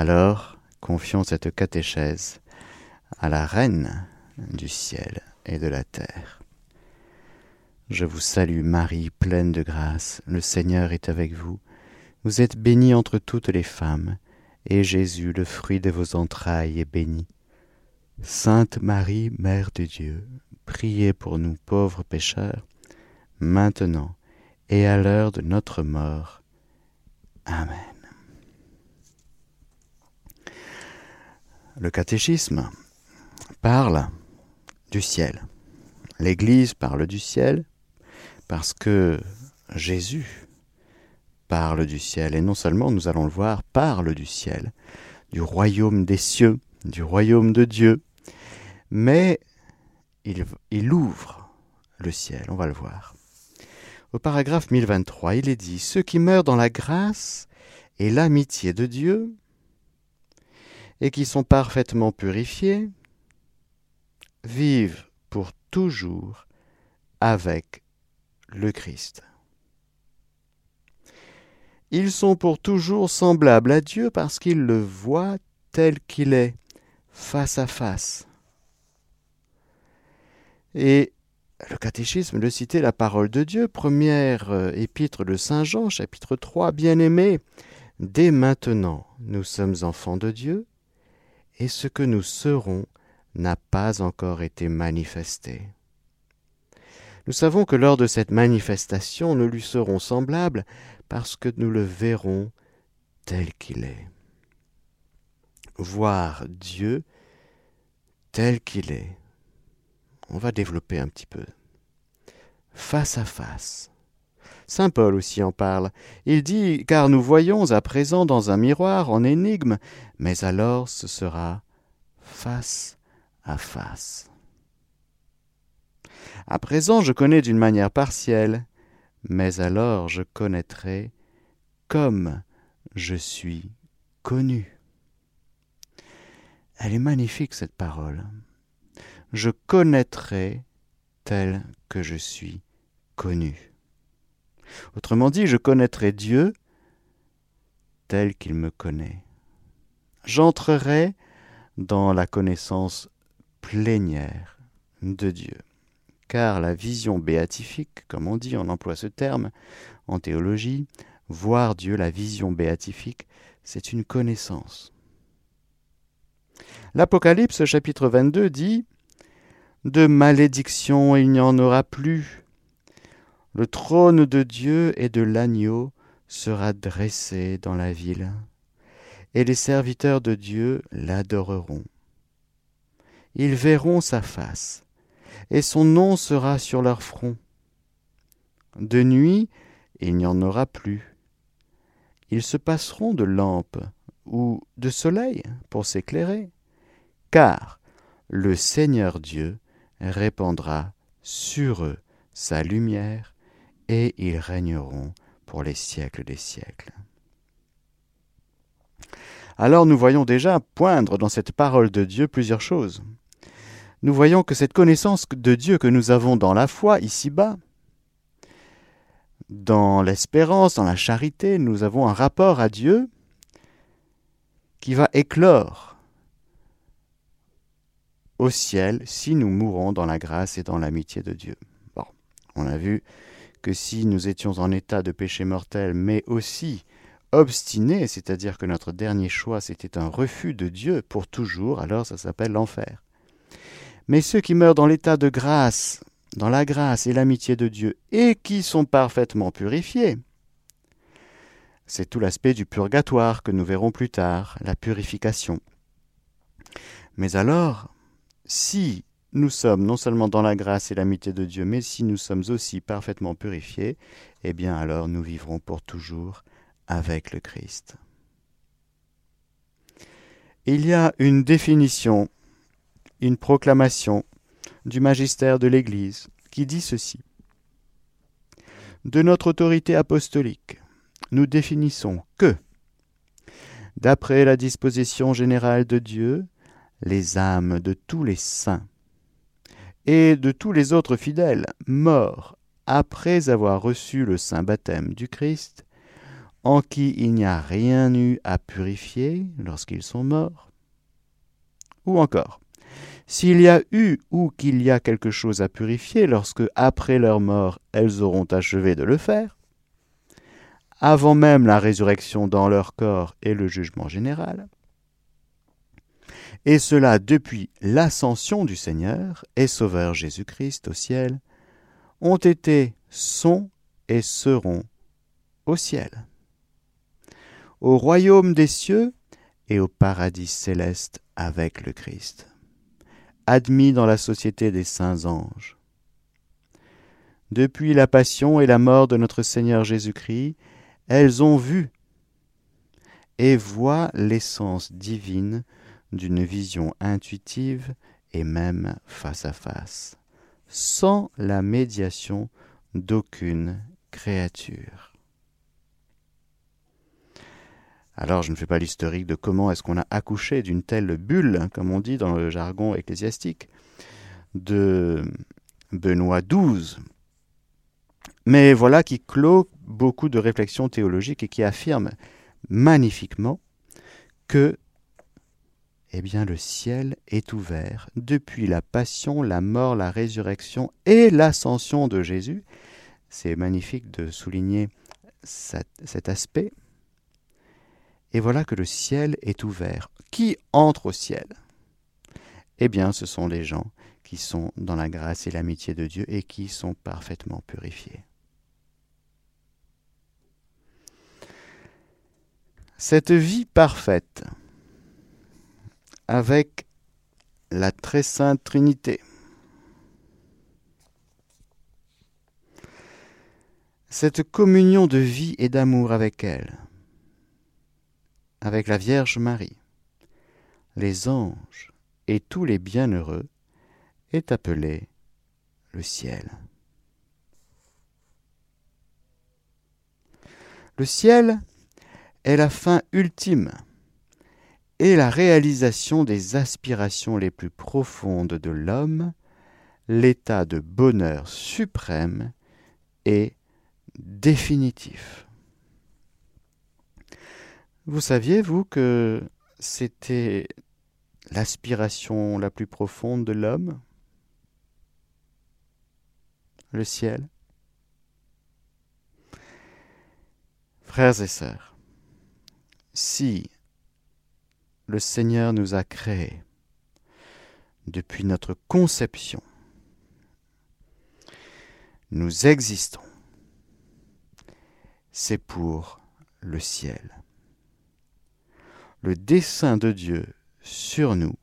Alors, confions cette catéchèse à la Reine du ciel et de la terre. Je vous salue Marie, pleine de grâce, le Seigneur est avec vous. Vous êtes bénie entre toutes les femmes, et Jésus, le fruit de vos entrailles, est béni. Sainte Marie, Mère de Dieu, priez pour nous pauvres pécheurs, maintenant et à l'heure de notre mort. Amen. Le catéchisme parle du ciel. L'Église parle du ciel parce que Jésus parle du ciel, et non seulement, nous allons le voir, parle du ciel, du royaume des cieux, du royaume de Dieu, mais il, ouvre le ciel, on va le voir. Au paragraphe 1023, il est dit Ceux qui meurent dans la grâce et l'amitié de Dieu, et qui sont parfaitement purifiés, vivent pour toujours avec le Christ. Ils sont pour toujours semblables à Dieu parce qu'ils le voient tel qu'il est, face à face. Et le catéchisme de citer la parole de Dieu, première euh, épître de Saint Jean, chapitre 3, Bien-aimés, dès maintenant nous sommes enfants de Dieu, et ce que nous serons n'a pas encore été manifesté. Nous savons que lors de cette manifestation, nous lui serons semblables parce que nous le verrons tel qu'il est. Voir Dieu tel qu'il est. On va développer un petit peu. Face à face. Saint Paul aussi en parle. Il dit Car nous voyons à présent dans un miroir en énigme, mais alors ce sera face à face. À présent, je connais d'une manière partielle, mais alors je connaîtrai comme je suis connu. Elle est magnifique cette parole. Je connaîtrai tel que je suis connu. Autrement dit, je connaîtrai Dieu tel qu'il me connaît. J'entrerai dans la connaissance plénière de Dieu car la vision béatifique, comme on dit, on emploie ce terme en théologie, voir Dieu, la vision béatifique, c'est une connaissance. L'Apocalypse chapitre 22 dit De malédiction il n'y en aura plus. Le trône de Dieu et de l'agneau sera dressé dans la ville, et les serviteurs de Dieu l'adoreront. Ils verront sa face, et son nom sera sur leur front. De nuit, il n'y en aura plus. Ils se passeront de lampes ou de soleil pour s'éclairer, car le Seigneur Dieu répandra sur eux sa lumière, et ils régneront pour les siècles des siècles. Alors nous voyons déjà poindre dans cette parole de Dieu plusieurs choses nous voyons que cette connaissance de Dieu que nous avons dans la foi, ici-bas, dans l'espérance, dans la charité, nous avons un rapport à Dieu qui va éclore au ciel si nous mourons dans la grâce et dans l'amitié de Dieu. Bon, on a vu que si nous étions en état de péché mortel, mais aussi obstinés, c'est-à-dire que notre dernier choix c'était un refus de Dieu pour toujours, alors ça s'appelle l'enfer. Mais ceux qui meurent dans l'état de grâce, dans la grâce et l'amitié de Dieu, et qui sont parfaitement purifiés, c'est tout l'aspect du purgatoire que nous verrons plus tard, la purification. Mais alors, si nous sommes non seulement dans la grâce et l'amitié de Dieu, mais si nous sommes aussi parfaitement purifiés, eh bien alors nous vivrons pour toujours avec le Christ. Il y a une définition une proclamation du magistère de l'Église qui dit ceci. De notre autorité apostolique, nous définissons que, d'après la disposition générale de Dieu, les âmes de tous les saints et de tous les autres fidèles morts après avoir reçu le saint baptême du Christ en qui il n'y a rien eu à purifier lorsqu'ils sont morts. Ou encore, s'il y a eu ou qu'il y a quelque chose à purifier lorsque, après leur mort, elles auront achevé de le faire, avant même la résurrection dans leur corps et le jugement général, et cela depuis l'ascension du Seigneur et Sauveur Jésus-Christ au ciel, ont été, sont et seront au ciel au royaume des cieux et au paradis céleste avec le Christ, admis dans la société des saints anges. Depuis la passion et la mort de notre Seigneur Jésus-Christ, elles ont vu et voient l'essence divine d'une vision intuitive et même face à face, sans la médiation d'aucune créature. Alors je ne fais pas l'historique de comment est-ce qu'on a accouché d'une telle bulle, hein, comme on dit dans le jargon ecclésiastique, de Benoît XII. Mais voilà qui clôt beaucoup de réflexions théologiques et qui affirme magnifiquement que eh bien, le ciel est ouvert depuis la passion, la mort, la résurrection et l'ascension de Jésus. C'est magnifique de souligner cet aspect et voilà que le ciel est ouvert. Qui entre au ciel? Eh bien, ce sont les gens qui sont dans la grâce et l'amitié de Dieu et qui sont parfaitement purifiés. Cette vie parfaite, avec la très sainte Trinité, cette communion de vie et d'amour avec elle, avec la Vierge Marie, les anges et tous les bienheureux est appelé le ciel. Le ciel est la fin ultime et la réalisation des aspirations les plus profondes de l'homme, l'état de bonheur suprême et définitif. Vous saviez, vous, que c'était l'aspiration la plus profonde de l'homme? Le ciel? Frères et sœurs, si le Seigneur nous a créés depuis notre conception, nous existons, c'est pour le ciel le dessein de Dieu sur nous,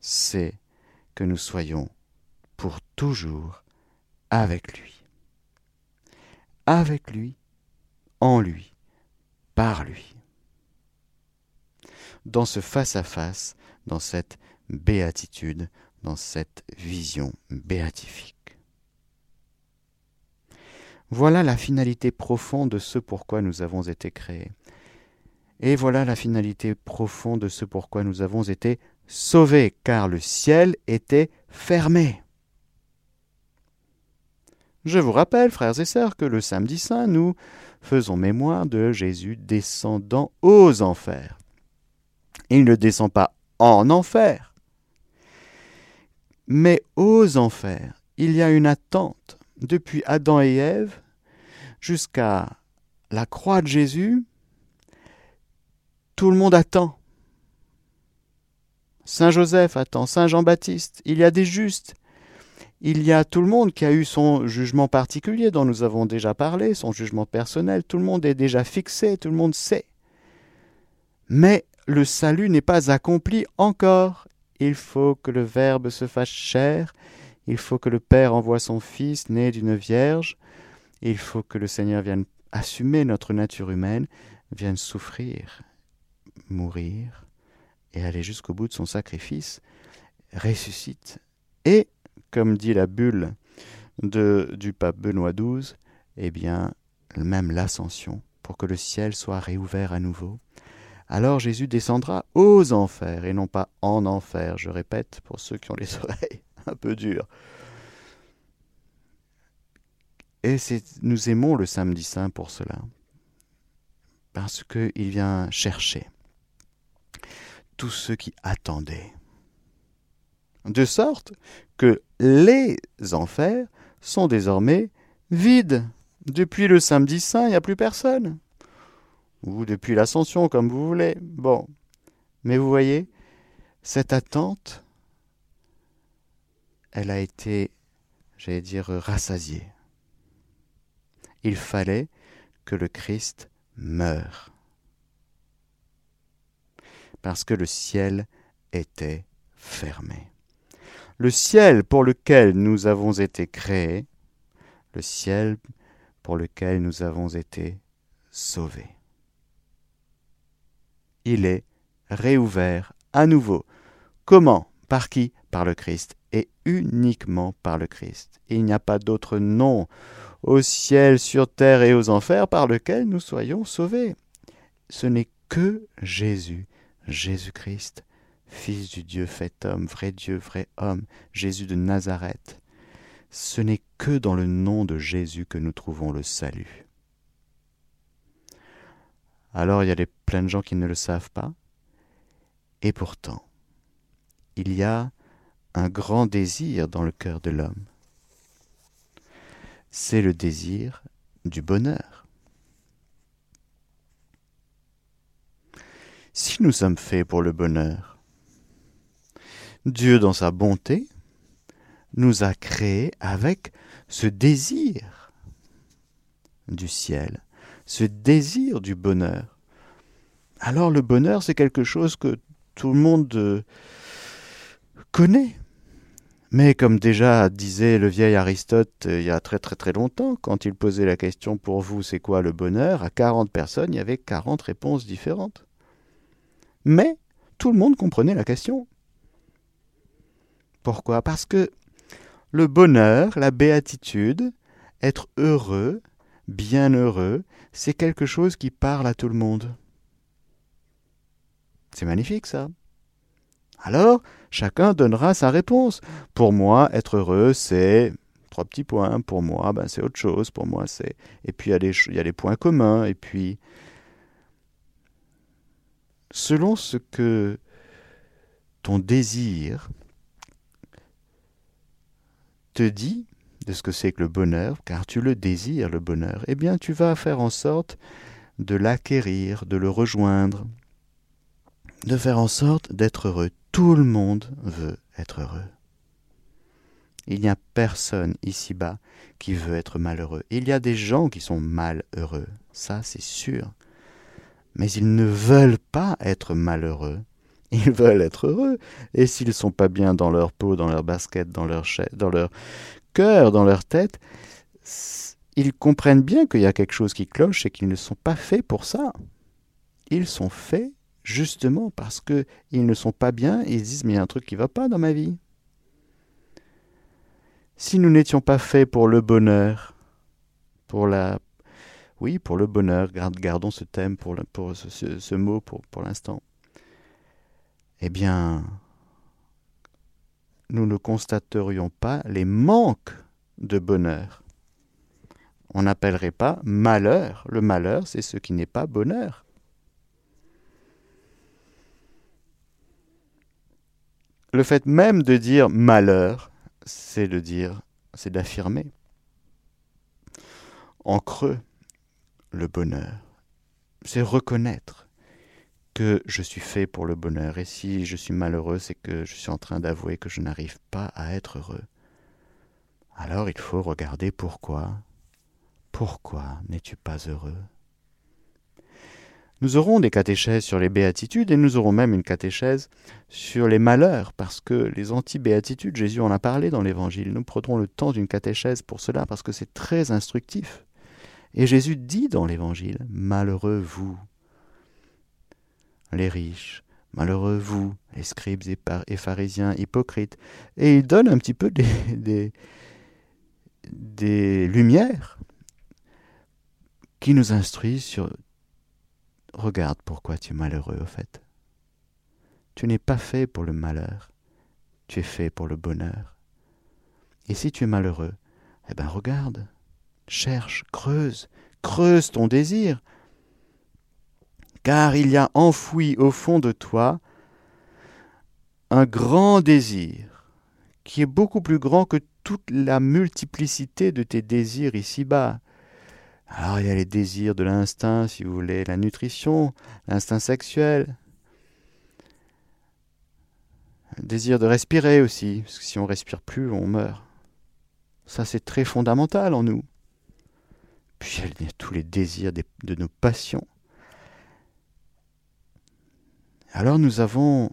c'est que nous soyons pour toujours avec lui. Avec lui, en lui, par lui. Dans ce face-à-face, dans cette béatitude, dans cette vision béatifique. Voilà la finalité profonde de ce pourquoi nous avons été créés. Et voilà la finalité profonde de ce pourquoi nous avons été sauvés, car le ciel était fermé. Je vous rappelle, frères et sœurs, que le samedi saint, nous faisons mémoire de Jésus descendant aux enfers. Il ne descend pas en enfer, mais aux enfers. Il y a une attente depuis Adam et Ève jusqu'à la croix de Jésus, tout le monde attend. Saint Joseph attend, Saint Jean-Baptiste, il y a des justes. Il y a tout le monde qui a eu son jugement particulier dont nous avons déjà parlé, son jugement personnel, tout le monde est déjà fixé, tout le monde sait. Mais le salut n'est pas accompli encore. Il faut que le Verbe se fasse chair, il faut que le Père envoie son Fils né d'une vierge, il faut que le Seigneur vienne assumer notre nature humaine, vienne souffrir, mourir et aller jusqu'au bout de son sacrifice, ressuscite. Et, comme dit la bulle de, du pape Benoît XII, eh bien, même l'ascension, pour que le ciel soit réouvert à nouveau. Alors Jésus descendra aux enfers et non pas en enfer, je répète pour ceux qui ont les oreilles un peu dures. Et nous aimons le samedi saint pour cela parce qu'il vient chercher tous ceux qui attendaient. De sorte que les enfers sont désormais vides. Depuis le samedi saint, il n'y a plus personne. Ou depuis l'ascension, comme vous voulez. Bon. Mais vous voyez, cette attente, elle a été, j'allais dire, rassasiée. Il fallait que le Christ meure. Parce que le ciel était fermé. Le ciel pour lequel nous avons été créés, le ciel pour lequel nous avons été sauvés. Il est réouvert à nouveau. Comment? Par qui? Par le Christ, et uniquement par le Christ. Il n'y a pas d'autre nom au ciel, sur terre et aux enfers par lequel nous soyons sauvés. Ce n'est que Jésus, Jésus-Christ, Fils du Dieu fait homme, vrai Dieu, vrai homme, Jésus de Nazareth. Ce n'est que dans le nom de Jésus que nous trouvons le salut. Alors il y a plein de gens qui ne le savent pas, et pourtant, il y a un grand désir dans le cœur de l'homme. C'est le désir du bonheur. Si nous sommes faits pour le bonheur, Dieu dans sa bonté nous a créés avec ce désir du ciel, ce désir du bonheur. Alors le bonheur, c'est quelque chose que tout le monde euh, connaît. Mais comme déjà disait le vieil Aristote euh, il y a très très très longtemps, quand il posait la question pour vous c'est quoi le bonheur, à 40 personnes, il y avait 40 réponses différentes. Mais tout le monde comprenait la question. Pourquoi? Parce que le bonheur, la béatitude, être heureux, bien heureux, c'est quelque chose qui parle à tout le monde. C'est magnifique ça. Alors, chacun donnera sa réponse. Pour moi, être heureux, c'est trois petits points. Pour moi, ben, c'est autre chose. Pour moi, c'est. Et puis, il y, a il y a des points communs. Et puis, selon ce que ton désir te dit de ce que c'est que le bonheur, car tu le désires, le bonheur, eh bien, tu vas faire en sorte de l'acquérir, de le rejoindre, de faire en sorte d'être heureux. Tout le monde veut être heureux. Il n'y a personne ici-bas qui veut être malheureux. Il y a des gens qui sont malheureux, ça c'est sûr. Mais ils ne veulent pas être malheureux. Ils veulent être heureux. Et s'ils ne sont pas bien dans leur peau, dans leur basket, dans leur, dans leur cœur, dans leur tête, ils comprennent bien qu'il y a quelque chose qui cloche et qu'ils ne sont pas faits pour ça. Ils sont faits justement parce qu'ils ne sont pas bien et ils disent mais il y a un truc qui ne va pas dans ma vie. Si nous n'étions pas faits pour le bonheur, pour la... Oui, pour le bonheur, gardons ce thème, pour, pour ce, mot pour, pour l'instant. Eh bien, nous ne constaterions pas les manques de bonheur. On n'appellerait pas malheur. Le malheur, c'est ce qui n'est pas bonheur. le fait même de dire malheur, c'est de dire, c'est d'affirmer en creux le bonheur. C'est reconnaître que je suis fait pour le bonheur. Et si je suis malheureux, c'est que je suis en train d'avouer que je n'arrive pas à être heureux. Alors il faut regarder pourquoi. Pourquoi n'es-tu pas heureux? Nous aurons des catéchèses sur les béatitudes et nous aurons même une catéchèse sur les malheurs, parce que les anti-béatitudes, Jésus en a parlé dans l'Évangile. Nous prendrons le temps d'une catéchèse pour cela, parce que c'est très instructif. Et Jésus dit dans l'Évangile, Malheureux vous, les riches, malheureux vous, les scribes et, pharisiens hypocrites. Et il donne un petit peu des, des, des lumières qui nous instruisent sur Regarde pourquoi tu es malheureux au fait. Tu n'es pas fait pour le malheur, tu es fait pour le bonheur. Et si tu es malheureux, eh bien regarde, cherche, creuse, creuse ton désir. Car il y a enfoui au fond de toi un grand désir, qui est beaucoup plus grand que toute la multiplicité de tes désirs ici-bas. Alors il y a les désirs de l'instinct, si vous voulez, la nutrition, l'instinct sexuel, le désir de respirer aussi, parce que si on respire plus, on meurt. Ça c'est très fondamental en nous. Puis il y a tous les désirs de nos passions. Alors nous avons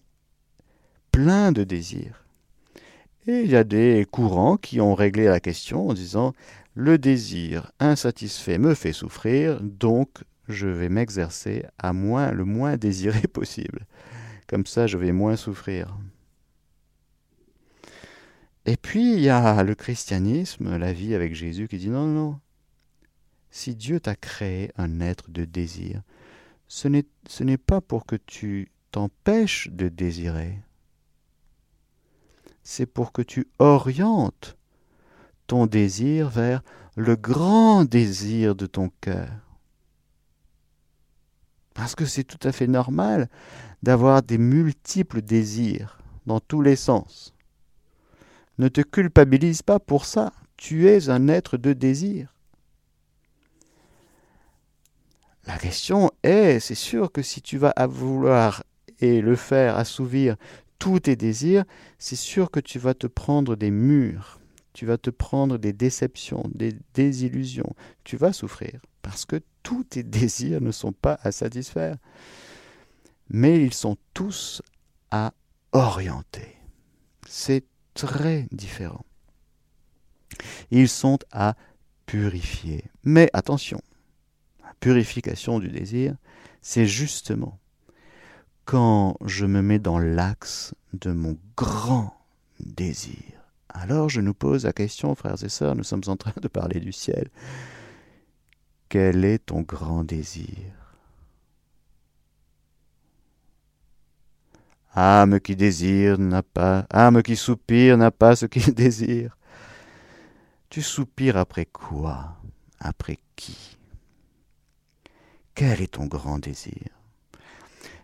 plein de désirs. Et il y a des courants qui ont réglé la question en disant le désir insatisfait me fait souffrir, donc je vais m'exercer à moins le moins désiré possible. Comme ça, je vais moins souffrir. Et puis, il y a le christianisme, la vie avec Jésus, qui dit non, non, si Dieu t'a créé un être de désir, ce n'est pas pour que tu t'empêches de désirer, c'est pour que tu orientes ton désir vers le grand désir de ton cœur. Parce que c'est tout à fait normal d'avoir des multiples désirs dans tous les sens. Ne te culpabilise pas pour ça. Tu es un être de désir. La question est, c'est sûr que si tu vas vouloir et le faire assouvir tous tes désirs, c'est sûr que tu vas te prendre des murs tu vas te prendre des déceptions, des désillusions, tu vas souffrir, parce que tous tes désirs ne sont pas à satisfaire, mais ils sont tous à orienter. C'est très différent. Ils sont à purifier. Mais attention, la purification du désir, c'est justement quand je me mets dans l'axe de mon grand désir. Alors je nous pose la question, frères et sœurs, nous sommes en train de parler du ciel. Quel est ton grand désir? Âme qui désire n'a pas, âme qui soupire n'a pas ce qu'il désire. Tu soupires après quoi? Après qui? Quel est ton grand désir?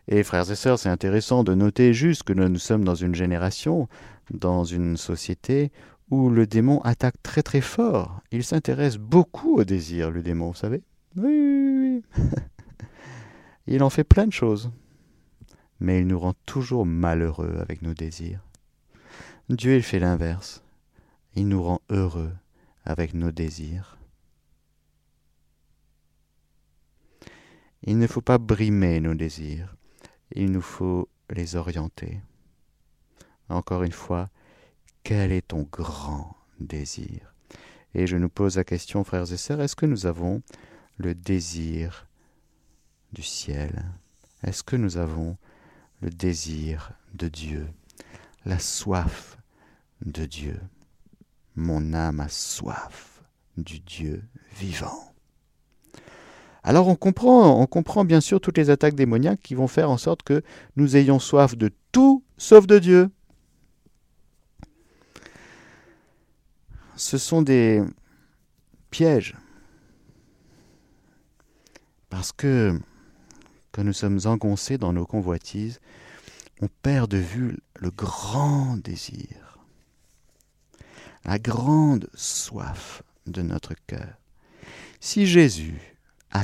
Et frères et sœurs, c'est intéressant de noter juste que nous sommes dans une génération dans une société où le démon attaque très très fort. Il s'intéresse beaucoup au désir, le démon, vous savez Oui, oui, oui. il en fait plein de choses. Mais il nous rend toujours malheureux avec nos désirs. Dieu, il fait l'inverse. Il nous rend heureux avec nos désirs. Il ne faut pas brimer nos désirs. Il nous faut les orienter. Encore une fois, quel est ton grand désir? Et je nous pose la question, frères et sœurs, est-ce que nous avons le désir du ciel? Est-ce que nous avons le désir de Dieu? La soif de Dieu Mon âme a soif du Dieu vivant. Alors on comprend, on comprend bien sûr toutes les attaques démoniaques qui vont faire en sorte que nous ayons soif de tout sauf de Dieu. ce sont des pièges. Parce que quand nous sommes engoncés dans nos convoitises, on perd de vue le grand désir, la grande soif de notre cœur. Si Jésus a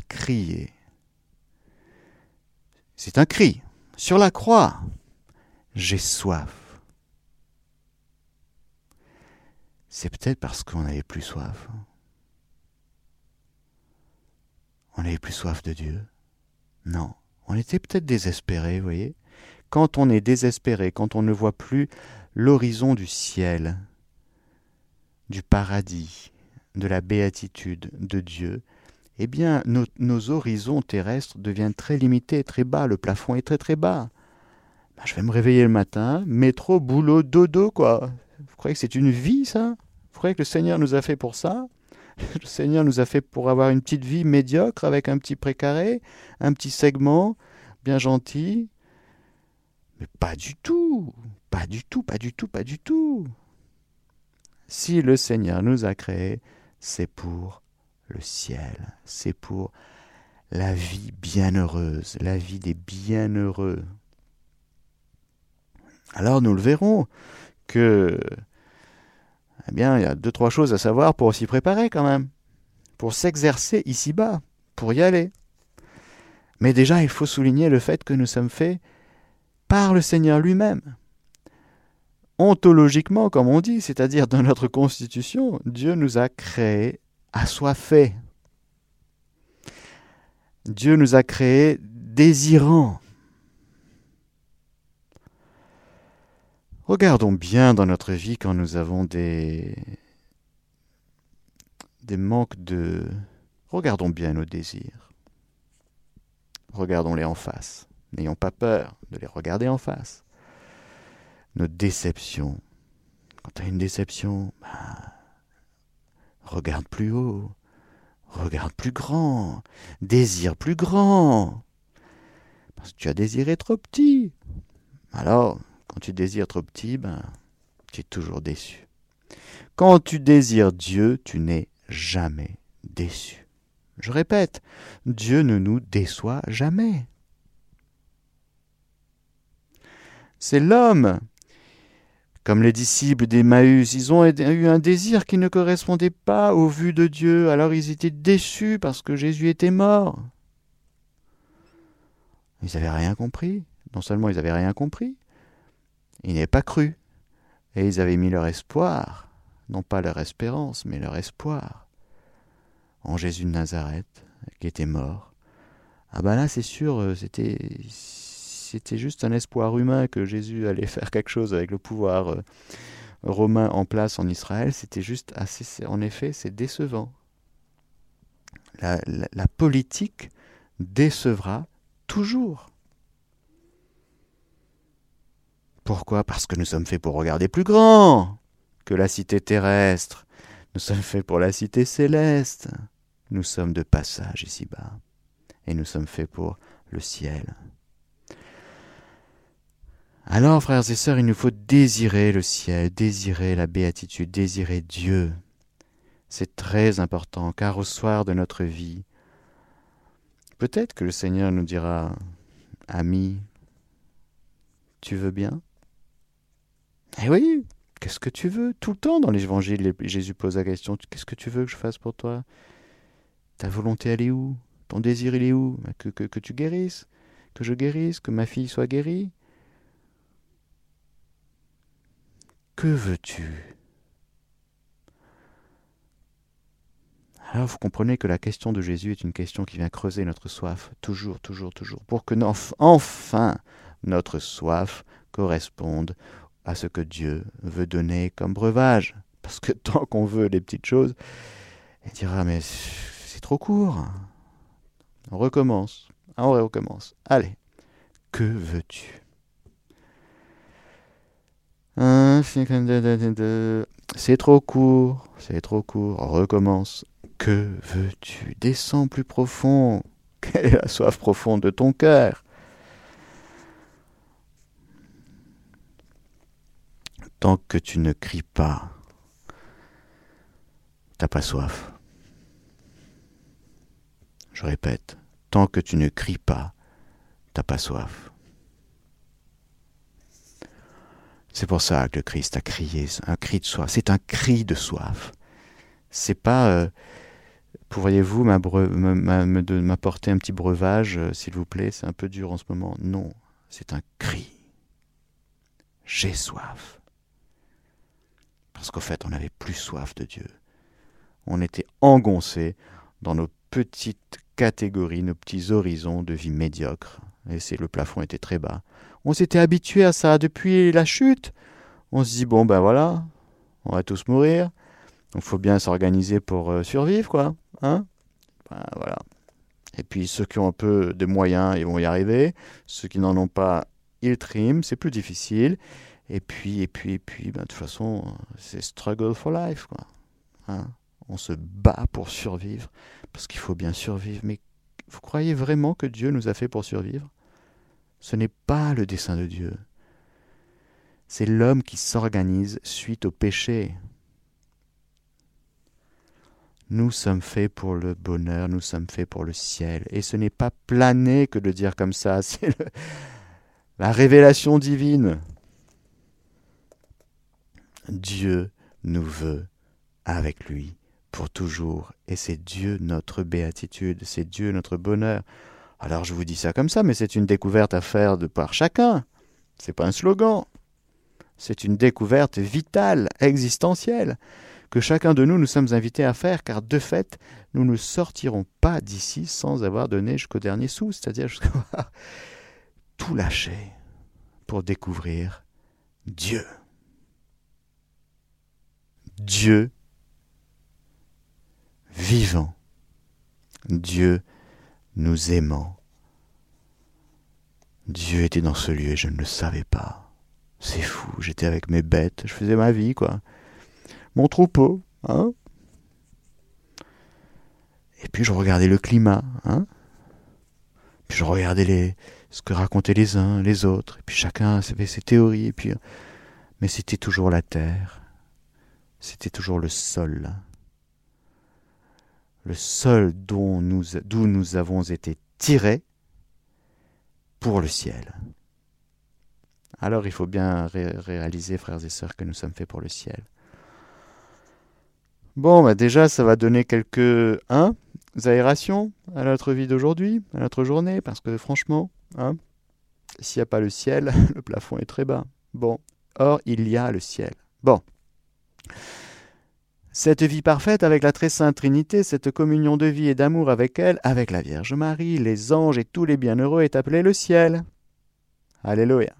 c'est un cri, sur la croix, j'ai soif. c'est peut-être parce qu'on n'avait plus soif. On n'avait plus soif de Dieu. Non, on était peut-être désespéré, vous voyez. Quand on est désespéré, quand on ne voit plus l'horizon du ciel, du paradis, de la béatitude de Dieu, eh bien, nos, horizons terrestres deviennent très limités, très bas, le plafond est très très bas. Ben, je vais me réveiller le matin, métro, boulot, dodo, quoi. Vous croyez que c'est une vie, ça? Vous croyez que le Seigneur nous a fait pour ça? Le Seigneur nous a fait pour avoir une petite vie médiocre avec un petit précaré, un petit segment bien gentil. Mais pas du tout. Pas du tout, pas du tout, pas du tout. Si le Seigneur nous a créés, c'est pour le ciel, c'est pour la vie bienheureuse, la vie des bienheureux. Alors nous le verrons que, eh bien, il y a deux, trois choses à savoir pour s'y préparer quand même, pour s'exercer ici-bas, pour y aller. Mais déjà, il faut souligner le fait que nous sommes faits par le Seigneur lui-même. Ontologiquement, comme on dit, c'est-à-dire dans notre constitution, Dieu nous a créés assoiffés. Dieu nous a créés désirants. Regardons bien dans notre vie quand nous avons des, des manques de... Regardons bien nos désirs. Regardons-les en face. N'ayons pas peur de les regarder en face. Nos déceptions. Quand tu as une déception, bah, regarde plus haut, regarde plus grand, désire plus grand. Parce que tu as désiré trop petit. Alors, quand tu désires trop petit, ben, tu es toujours déçu. Quand tu désires Dieu, tu n'es jamais déçu. Je répète, Dieu ne nous déçoit jamais. C'est l'homme. Comme les disciples d'Emmaüs, ils ont eu un désir qui ne correspondait pas au vu de Dieu, alors ils étaient déçus parce que Jésus était mort. Ils n'avaient rien compris. Non seulement ils n'avaient rien compris, ils n'avaient pas cru. Et ils avaient mis leur espoir, non pas leur espérance, mais leur espoir, en Jésus de Nazareth, qui était mort. Ah ben là, c'est sûr, euh, c'était c'était juste un espoir humain que Jésus allait faire quelque chose avec le pouvoir euh, romain en place en Israël. C'était juste assez, en effet, c'est décevant. la politique décevra toujours. Pourquoi? Parce que nous sommes faits pour regarder plus grand que la cité terrestre. Nous sommes faits pour la cité céleste. Nous sommes de passage ici-bas. Et nous sommes faits pour le ciel. Alors, frères et sœurs, il nous faut désirer le ciel, désirer la béatitude, désirer Dieu. C'est très important, car au soir de notre vie, peut-être que le Seigneur nous dira, Ami, tu veux bien? Eh oui, qu'est-ce que tu veux Tout le temps dans l'évangile, Jésus pose la question Qu'est-ce que tu veux que je fasse pour toi? Ta volonté, elle est où? Ton désir, il est où? Que, que, que tu guérisses Que je guérisse Que ma fille soit guérie Que veux-tu? Alors vous comprenez que la question de Jésus est une question qui vient creuser notre soif, toujours, toujours, toujours, pour que enfin notre soif corresponde à ce que Dieu veut donner comme breuvage. Parce que tant qu'on veut les petites choses, il dira mais c'est trop court. On recommence. Ah, on recommence. Allez, que veux-tu? C'est trop court, c'est trop court. Recommence. Que veux-tu Descends plus profond. Quelle est la soif profonde de ton cœur? Tant que tu ne cries pas, t'as pas soif. Je répète, tant que tu ne cries pas, t'as pas soif. C'est pour ça que le Christ a crié, un cri de soif. C'est un cri de soif. C'est pas euh, pourriez-vous m'apporter un petit breuvage, euh, s'il vous plaît? C'est un peu dur en ce moment. Non, c'est un cri. J'ai soif. Parce qu'au fait, on n'avait plus soif de Dieu. On était engoncé dans nos petites catégories, nos petits horizons de vie médiocre. Et le plafond était très bas. On s'était habitué à ça depuis la chute. On se dit bon ben voilà, on va tous mourir. Donc faut bien s'organiser pour euh, survivre quoi, hein ben, Voilà. Et puis ceux qui ont un peu de moyens, ils vont y arriver. Ceux qui n'en ont pas, ils triment, c'est plus difficile. Et puis, et puis, et puis, ben, de toute façon, c'est struggle for life, quoi. Hein. on se bat pour survivre, parce qu'il faut bien survivre. Mais vous croyez vraiment que Dieu nous a fait pour survivre? Ce n'est pas le dessein de Dieu. C'est l'homme qui s'organise suite au péché. Nous sommes faits pour le bonheur, nous sommes faits pour le ciel. Et ce n'est pas planer que de dire comme ça, c'est la révélation divine. Dieu nous veut avec lui pour toujours. Et c'est Dieu notre béatitude, c'est Dieu notre bonheur. Alors je vous dis ça comme ça, mais c'est une découverte à faire de par chacun. C'est pas un slogan. C'est une découverte vitale, existentielle, que chacun de nous nous sommes invités à faire, car de fait, nous ne sortirons pas d'ici sans avoir donné jusqu'au dernier sou, c'est-à-dire jusqu'à tout lâcher pour découvrir Dieu. Dieu vivant, Dieu nous aimant. Dieu était dans ce lieu et je ne le savais pas. C'est fou, j'étais avec mes bêtes, je faisais ma vie, quoi. Mon troupeau, hein. Et puis je regardais le climat, hein. Puis je regardais les, ce que racontaient les uns, les autres, et puis chacun avait ses théories, et puis, mais c'était toujours la terre, c'était toujours le sol, le sol d'où nous, nous avons été tirés pour le ciel. Alors il faut bien réaliser, frères et sœurs, que nous sommes faits pour le ciel. Bon, bah déjà, ça va donner quelques hein, aérations à notre vie d'aujourd'hui, à notre journée, parce que franchement, hein, s'il n'y a pas le ciel, le plafond est très bas. Bon, or, il y a le ciel. Bon. Cette vie parfaite avec la très sainte Trinité, cette communion de vie et d'amour avec elle, avec la Vierge Marie, les anges et tous les bienheureux est appelé le ciel. Alléluia.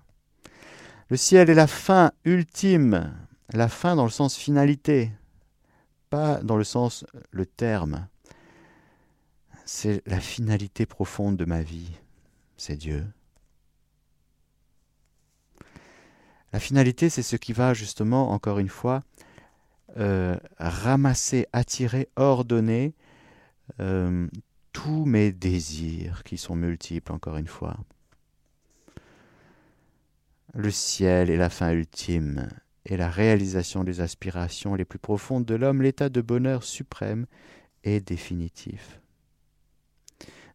Le ciel est la fin ultime, la fin dans le sens finalité, pas dans le sens le terme. C'est la finalité profonde de ma vie, c'est Dieu. La finalité, c'est ce qui va justement, encore une fois, euh, ramasser, attirer, ordonner euh, tous mes désirs qui sont multiples, encore une fois. Le ciel est la fin ultime et la réalisation des aspirations les plus profondes de l'homme, l'état de bonheur suprême et définitif.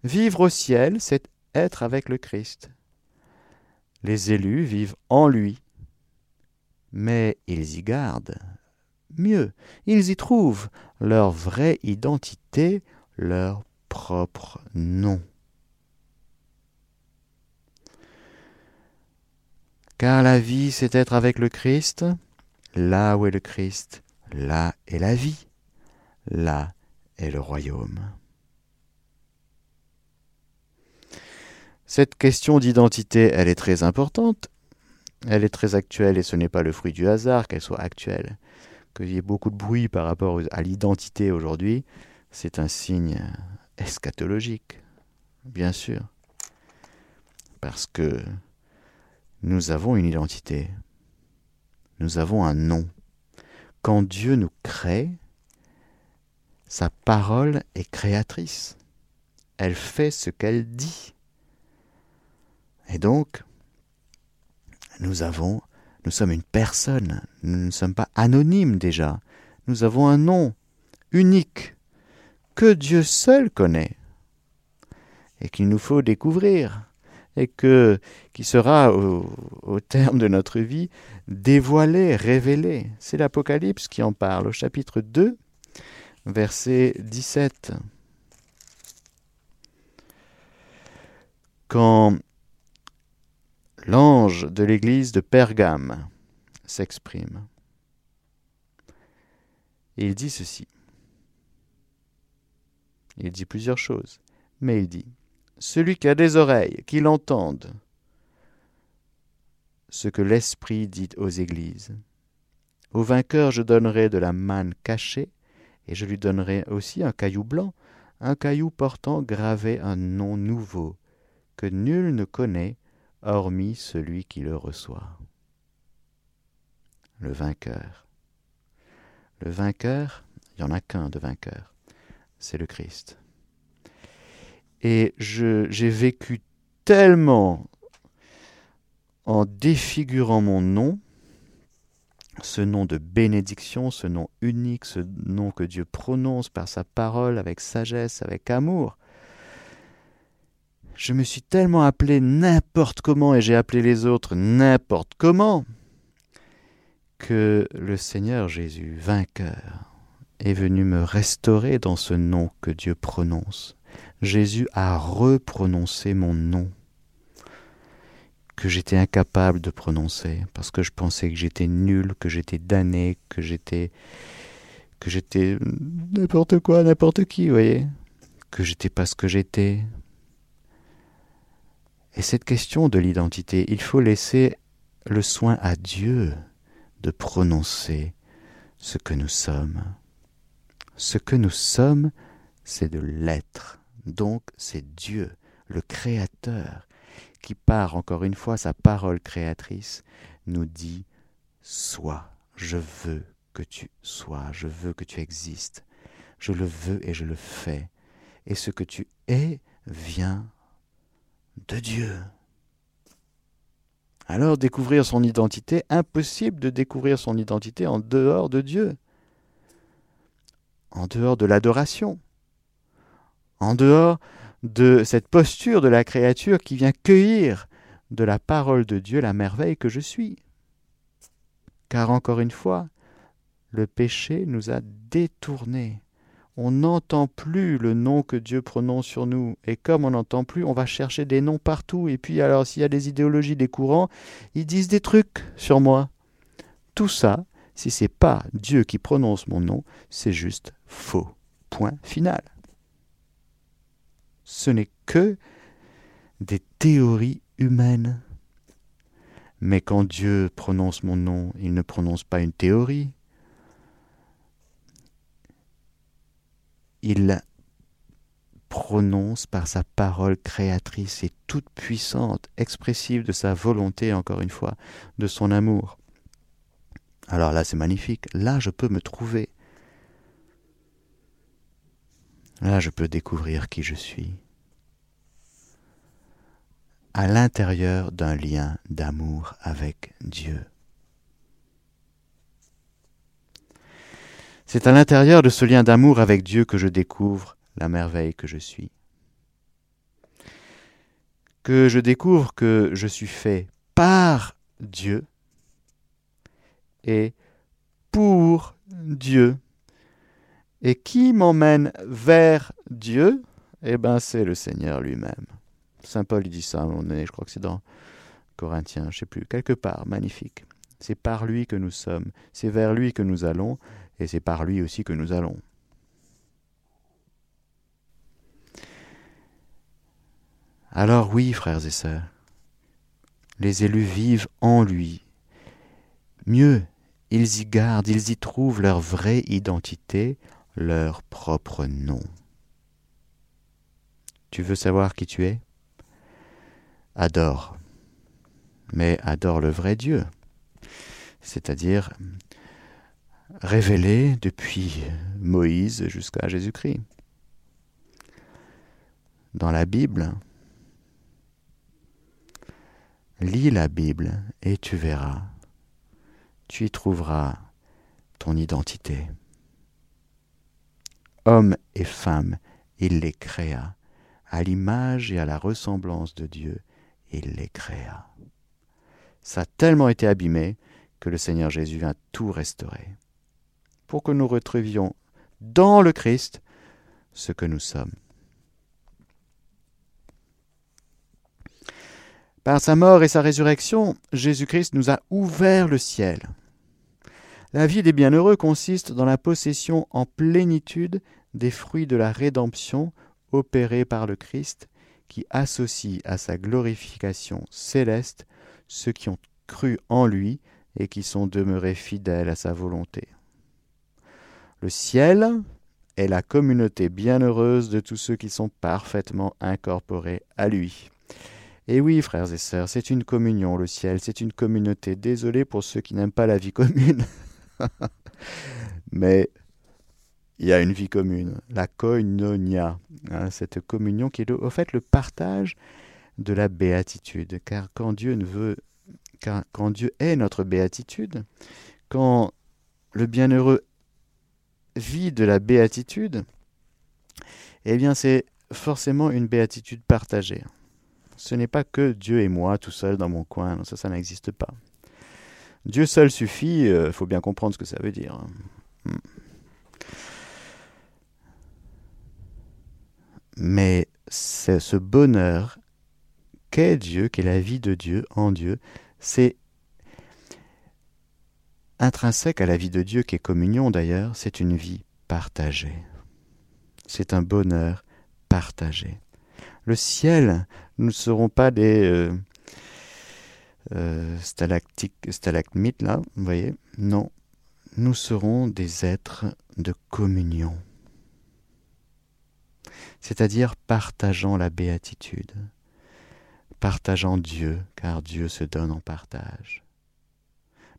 Vivre au ciel, c'est être avec le Christ. Les élus vivent en lui, mais ils y gardent Mieux, ils y trouvent leur vraie identité, leur propre nom. Car la vie, c'est être avec le Christ. Là où est le Christ, là est la vie. Là est le royaume. Cette question d'identité, elle est très importante. Elle est très actuelle et ce n'est pas le fruit du hasard qu'elle soit actuelle qu'il y ait beaucoup de bruit par rapport à l'identité aujourd'hui, c'est un signe eschatologique, bien sûr. Parce que nous avons une identité, nous avons un nom. Quand Dieu nous crée, sa parole est créatrice. Elle fait ce qu'elle dit. Et donc, nous avons nous sommes une personne, nous ne sommes pas anonymes déjà. Nous avons un nom unique que Dieu seul connaît et qu'il nous faut découvrir et que qui sera au, au, terme de notre vie dévoilé, révélé. C'est l'Apocalypse qui en parle au chapitre 2, verset 17. Quand l'ange de l'église de Pergame s'exprime. Et il dit ceci. Il dit plusieurs choses, mais il dit Celui qui a des oreilles, qu'il entende ce que l'Esprit dit aux églises. Au vainqueur, je donnerai de la manne cachée, et je lui donnerai aussi un caillou blanc, un caillou portant gravé un nom nouveau, que nul ne connaît hormis celui qui le reçoit. Le vainqueur. Le vainqueur, il n'y en a qu'un de vainqueur, c'est le Christ. Et j'ai vécu tellement en défigurant mon nom, ce nom de bénédiction, ce nom unique, ce nom que Dieu prononce par sa parole avec sagesse, avec amour. Je me suis tellement appelé n'importe comment et j'ai appelé les autres n'importe comment que le Seigneur Jésus, vainqueur, est venu me restaurer dans ce nom que Dieu prononce. Jésus a reprononcé mon nom que j'étais incapable de prononcer parce que je pensais que j'étais nul, que j'étais damné, que j'étais que j'étais n'importe quoi, n'importe qui, vous voyez, que j'étais pas ce que j'étais. Et cette question de l'identité, il faut laisser le soin à Dieu de prononcer ce que nous sommes. Ce que nous sommes, c'est de l'être. Donc c'est Dieu, le Créateur, qui par encore une fois sa parole créatrice nous dit Sois, je veux que tu sois, je veux que tu existes, je le veux et je le fais. Et ce que tu es vient de Dieu. Alors découvrir son identité, impossible de découvrir son identité en dehors de Dieu, en dehors de l'adoration, en dehors de cette posture de la créature qui vient cueillir de la parole de Dieu la merveille que je suis. Car encore une fois, le péché nous a détournés. On n'entend plus le nom que Dieu prononce sur nous. Et comme on n'entend plus, on va chercher des noms partout. Et puis alors s'il y a des idéologies, des courants, ils disent des trucs sur moi. Tout ça, si c'est pas Dieu qui prononce mon nom, c'est juste faux. Point final ce n'est que des théories humaines. Mais quand Dieu prononce mon nom, il ne prononce pas une théorie. Il prononce par sa parole créatrice et toute puissante, expressive de sa volonté, encore une fois, de son amour. Alors là, c'est magnifique. Là, je peux me trouver. Là, je peux découvrir qui je suis à l'intérieur d'un lien d'amour avec Dieu. C'est à l'intérieur de ce lien d'amour avec Dieu que je découvre la merveille que je suis. Que je découvre que je suis fait par Dieu et pour Dieu. Et qui m'emmène vers Dieu? Eh bien, c'est le Seigneur lui-même. Saint Paul dit ça à un moment donné, je crois que c'est dans Corinthiens, je ne sais plus, quelque part, magnifique. C'est par lui que nous sommes, c'est vers lui que nous allons, et c'est par lui aussi que nous allons. Alors oui, frères et sœurs, les élus vivent en lui. Mieux, ils y gardent, ils y trouvent leur vraie identité, leur propre nom. Tu veux savoir qui tu es? Adore, mais adore le vrai Dieu, c'est-à-dire révélé depuis Moïse jusqu'à Jésus-Christ. Dans la Bible, lis la Bible et tu verras, tu y trouveras ton identité. Hommes et femmes, il les créa à l'image et à la ressemblance de Dieu il les créa. Ça a tellement été abîmé que le Seigneur Jésus vient tout restaurer, pour que nous retrouvions dans le Christ ce que nous sommes. Par sa mort et sa résurrection, Jésus-Christ nous a ouvert le ciel. La vie des bienheureux consiste dans la possession en plénitude des fruits de la rédemption opérée par le Christ qui associe à sa glorification céleste ceux qui ont cru en lui et qui sont demeurés fidèles à sa volonté. Le ciel est la communauté bienheureuse de tous ceux qui sont parfaitement incorporés à lui. Et oui, frères et sœurs, c'est une communion, le ciel, c'est une communauté. Désolé pour ceux qui n'aiment pas la vie commune. Mais il y a une vie commune, la koinonia, hein, cette communion qui est au fait le partage de la béatitude. Car quand Dieu ne veut, quand Dieu est notre béatitude, quand le bienheureux vit de la béatitude, eh bien c'est forcément une béatitude partagée. Ce n'est pas que Dieu et moi tout seul dans mon coin, ça n'existe pas. Dieu seul suffit, il euh, faut bien comprendre ce que ça veut dire. Hmm. Mais c'est ce bonheur qu'est Dieu, qu'est la vie de Dieu en Dieu, c'est intrinsèque à la vie de Dieu, qui est communion d'ailleurs, c'est une vie partagée. C'est un bonheur partagé. Le ciel, nous ne serons pas des euh, euh, vous voyez Non, nous serons des êtres de communion, c'est-à-dire partageant la béatitude, partageant Dieu, car Dieu se donne en partage.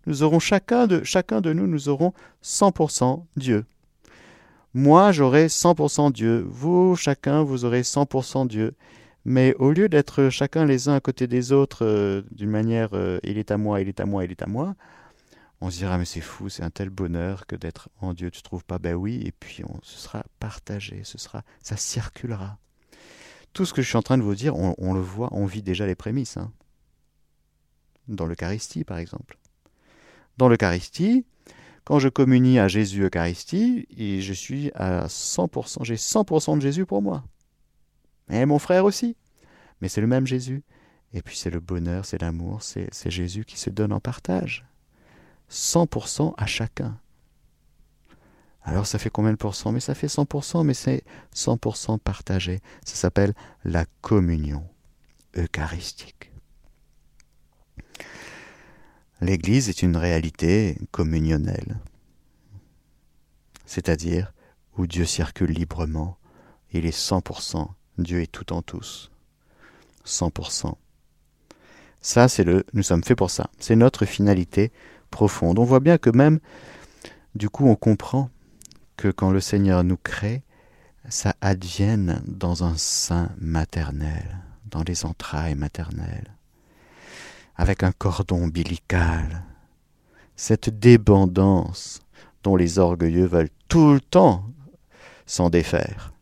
Nous aurons chacun de, chacun de nous, nous aurons 100% Dieu. Moi, j'aurai 100% Dieu. Vous, chacun, vous aurez 100% Dieu. Mais au lieu d'être chacun les uns à côté des autres euh, d'une manière euh, il est à moi, il est à moi, il est à moi, on se dira mais c'est fou, c'est un tel bonheur que d'être en Dieu, tu trouves pas? Ben oui, et puis on, ce sera partagé, ce sera, ça circulera. Tout ce que je suis en train de vous dire, on, le voit, on vit déjà les prémices. Hein. Dans l'Eucharistie, par exemple. Dans l'Eucharistie, quand je communie à Jésus Eucharistie, je suis à 100%, j'ai 100% de Jésus pour moi. Et mon frère aussi. Mais c'est le même Jésus. Et puis c'est le bonheur, c'est l'amour, c'est Jésus qui se donne en partage. 100% à chacun. Alors ça fait combien de pourcents? Mais ça fait 100%, mais c'est 100% partagé. Ça s'appelle la communion eucharistique. L'Église est une réalité communionnelle, c'est-à-dire où Dieu circule librement, il est 100% Dieu est tout en tous. 100%. Ça, c'est le, nous sommes faits pour ça. C'est notre finalité profonde. On voit bien que même, du coup, on comprend que quand le Seigneur nous crée, ça advienne dans un sein maternel, dans les entrailles maternelles, avec un cordon ombilical. Cette débandance dont les orgueilleux veulent tout le temps s'en défaire.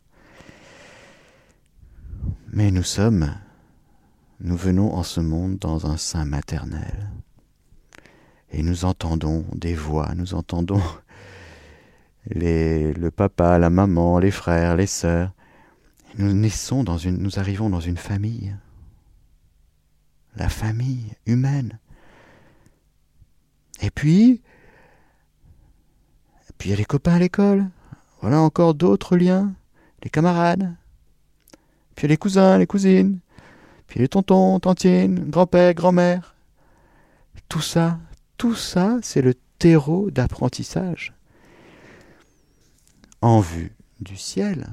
Mais nous sommes, nous venons en ce monde dans un sein maternel. Et nous entendons des voix, nous entendons le papa, la maman, les frères, les sœurs. Nous naissons dans une, nous arrivons dans une famille. La famille humaine. Et puis, puis il y a les copains à l'école. Voilà encore d'autres liens, les camarades puis les cousins, les cousines, puis les tontons, tantines, grand-père, grand-mère. Tout ça, tout ça, c'est le terreau d'apprentissage en vue du ciel,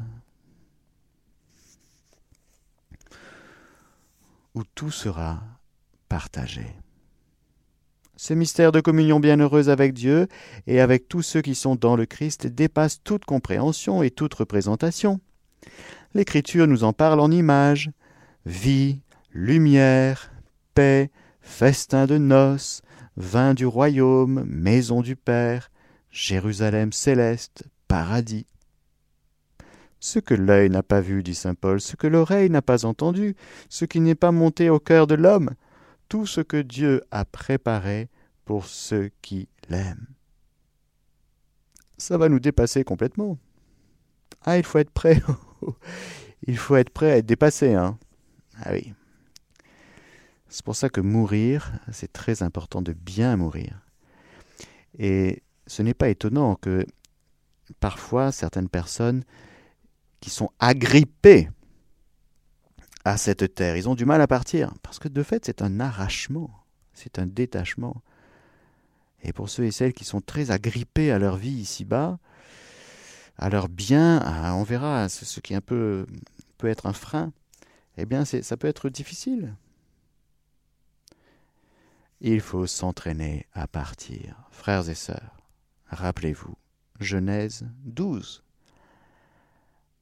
où tout sera partagé. Ce mystère de communion bienheureuse avec Dieu et avec tous ceux qui sont dans le Christ dépasse toute compréhension et toute représentation. L'Écriture nous en parle en images vie, lumière, paix, festin de noces, vin du royaume, maison du Père, Jérusalem céleste, paradis. Ce que l'œil n'a pas vu, dit saint Paul, ce que l'oreille n'a pas entendu, ce qui n'est pas monté au cœur de l'homme, tout ce que Dieu a préparé pour ceux qui l'aiment. Ça va nous dépasser complètement. Ah, il faut être prêt il faut être prêt à être dépassé. Hein. Ah oui. C'est pour ça que mourir, c'est très important de bien mourir. Et ce n'est pas étonnant que parfois certaines personnes qui sont agrippées à cette terre, ils ont du mal à partir, parce que de fait c'est un arrachement, c'est un détachement. Et pour ceux et celles qui sont très agrippés à leur vie ici-bas, à leur bien, on verra ce qui un peu peut être un frein, eh bien ça peut être difficile. Il faut s'entraîner à partir. Frères et sœurs, rappelez-vous, Genèse 12.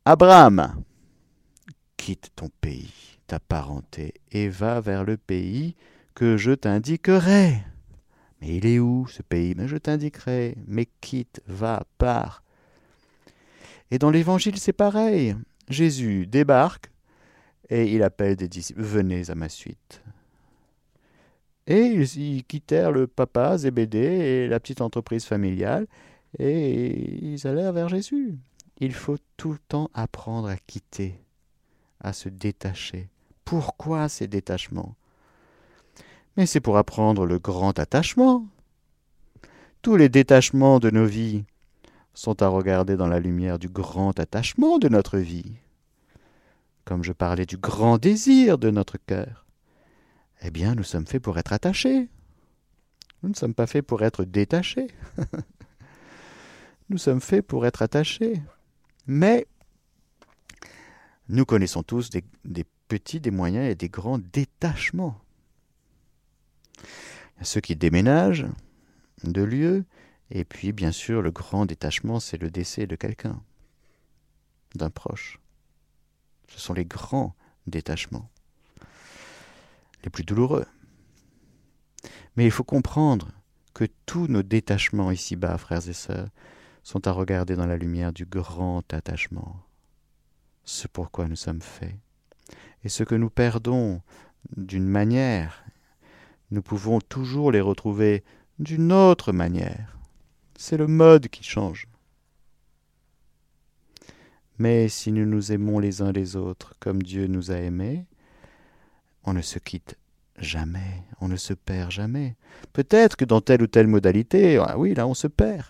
Abraham, quitte ton pays, ta parenté, et va vers le pays que je t'indiquerai. Mais il est où ce pays? Mais je t'indiquerai. Mais quitte, va, pars. Et dans l'évangile, c'est pareil. Jésus débarque et il appelle des disciples Venez à ma suite. Et ils, quittèrent le papa, Zébédée, et la petite entreprise familiale, et ils allèrent vers Jésus. Il faut tout le temps apprendre à quitter, à se détacher. Pourquoi ces détachements? Mais c'est pour apprendre le grand attachement. Tous les détachements de nos vies sont à regarder dans la lumière du grand attachement de notre vie. Comme je parlais du grand désir de notre cœur. Eh bien, nous sommes faits pour être attachés. Nous ne sommes pas faits pour être détachés. nous sommes faits pour être attachés. Mais nous connaissons tous des, petits, des moyens et des grands détachements. Il y a ceux qui déménagent de lieu, et puis bien sûr le grand détachement, c'est le décès de quelqu'un, d'un proche. Ce sont les grands détachements les plus douloureux. Mais il faut comprendre que tous nos détachements ici-bas, frères et sœurs, sont à regarder dans la lumière du grand attachement, ce pourquoi nous sommes faits. Et ce que nous perdons d'une manière, nous pouvons toujours les retrouver d'une autre manière. C'est le mode qui change. Mais si nous nous aimons les uns les autres comme Dieu nous a aimés, on ne se quitte jamais, on ne se perd jamais. Peut-être que dans telle ou telle modalité, ah oui, là on se perd.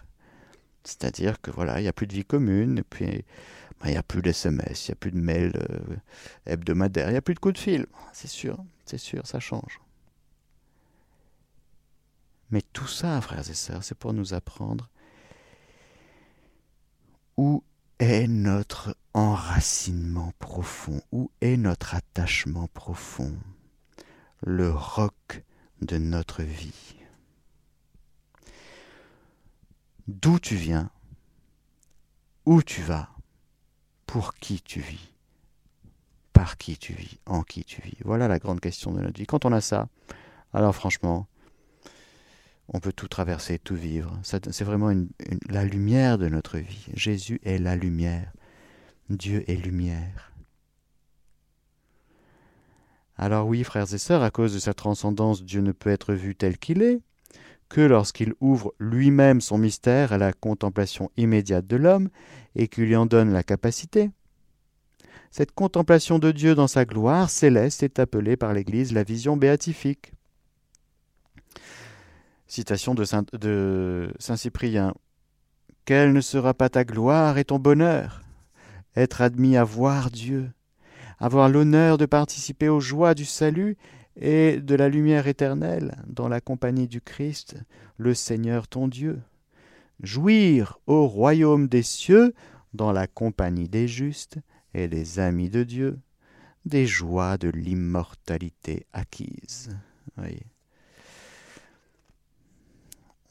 C'est-à-dire que voilà, il n'y a plus de vie commune, puis il n'y a plus d'SMS, il n'y a plus de mails euh, hebdomadaires, il n'y a plus de coups de fil. C'est sûr, c'est sûr, ça change. Mais tout ça, frères et sœurs, c'est pour nous apprendre où est notre enracinement profond, où est notre attachement profond, le roc de notre vie. D'où tu viens, où tu vas, pour qui tu vis, par qui tu vis, en qui tu vis. Voilà la grande question de notre vie. Quand on a ça, alors franchement, on peut tout traverser, tout vivre. C'est vraiment la lumière de notre vie. Jésus est la lumière. Dieu est lumière. Alors oui, frères et sœurs, à cause de sa transcendance, Dieu ne peut être vu tel qu'il est, que lorsqu'il ouvre lui-même son mystère à la contemplation immédiate de l'homme et qu'il lui en donne la capacité. Cette contemplation de Dieu dans sa gloire céleste est appelée par l'Église la vision béatifique. Citation de Saint, de Saint Cyprien. Quelle ne sera pas ta gloire et ton bonheur? Être admis à voir Dieu, avoir l'honneur de participer aux joies du salut et de la lumière éternelle dans la compagnie du Christ, le Seigneur ton Dieu. Jouir au royaume des cieux dans la compagnie des justes et des amis de Dieu, des joies de l'immortalité acquise. Oui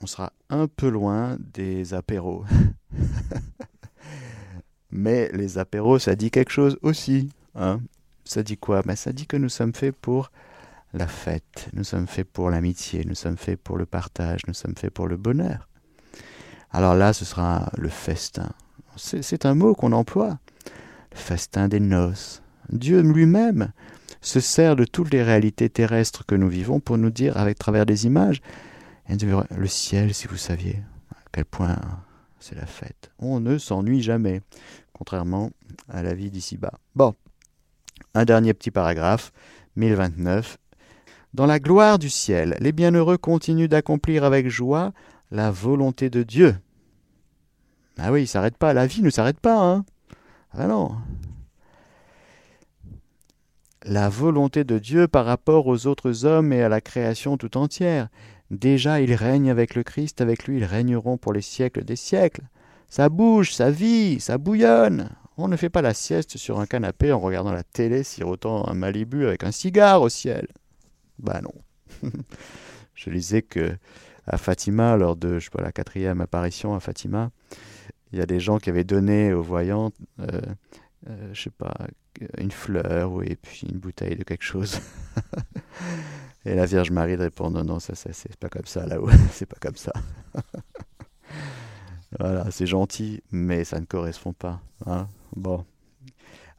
on sera un peu loin des apéros. Mais les apéros, ça dit quelque chose aussi. Hein ça dit quoi? Ben, Ça dit que nous sommes faits pour la fête, nous sommes faits pour l'amitié, nous sommes faits pour le partage, nous sommes faits pour le bonheur. Alors là, ce sera le festin. C'est un mot qu'on emploie. Le festin des noces. Dieu lui-même se sert de toutes les réalités terrestres que nous vivons pour nous dire, avec travers des images, le ciel, si vous saviez à quel point c'est la fête? On ne s'ennuie jamais, contrairement à la vie d'ici-bas. Bon, un dernier petit paragraphe, 1029. Dans la gloire du ciel, les bienheureux continuent d'accomplir avec joie la volonté de Dieu. Ah oui, il s'arrête pas, la vie ne s'arrête pas, hein Ah. La volonté de Dieu par rapport aux autres hommes et à la création tout entière. Déjà ils règnent avec le Christ, avec lui ils régneront pour les siècles des siècles. Ça bouge, ça vit, ça bouillonne. On ne fait pas la sieste sur un canapé en regardant la télé, sirotant un Malibu avec un cigare au ciel. Bah non. je lisais que à Fatima, lors de je sais pas, la quatrième apparition à Fatima, il y a des gens qui avaient donné aux voyantes, euh, euh, je sais pas, une fleur et puis une bouteille de quelque chose. Et la Vierge Marie de répondre non, non, ça, ça c'est pas comme ça là-haut, c'est pas comme ça. voilà, c'est gentil, mais ça ne correspond pas. Hein. bon.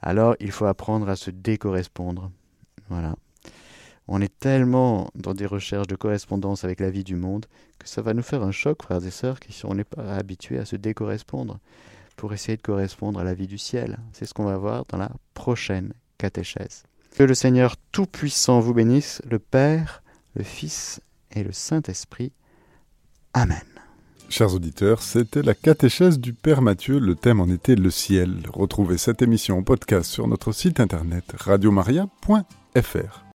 Alors, il faut apprendre à se décorrespondre. Voilà. On est tellement dans des recherches de correspondance avec la vie du monde que ça va nous faire un choc, frères et sœurs, qui on n'est pas habitués à se décorrespondre pour essayer de correspondre à la vie du ciel. C'est ce qu'on va voir dans la prochaine catéchèse. Que le Seigneur Tout-Puissant vous bénisse, le Père, le Fils et le Saint-Esprit. Amen. Chers auditeurs, c'était la catéchèse du Père Mathieu. Le thème en était le ciel. Retrouvez cette émission en podcast sur notre site internet radiomaria.fr.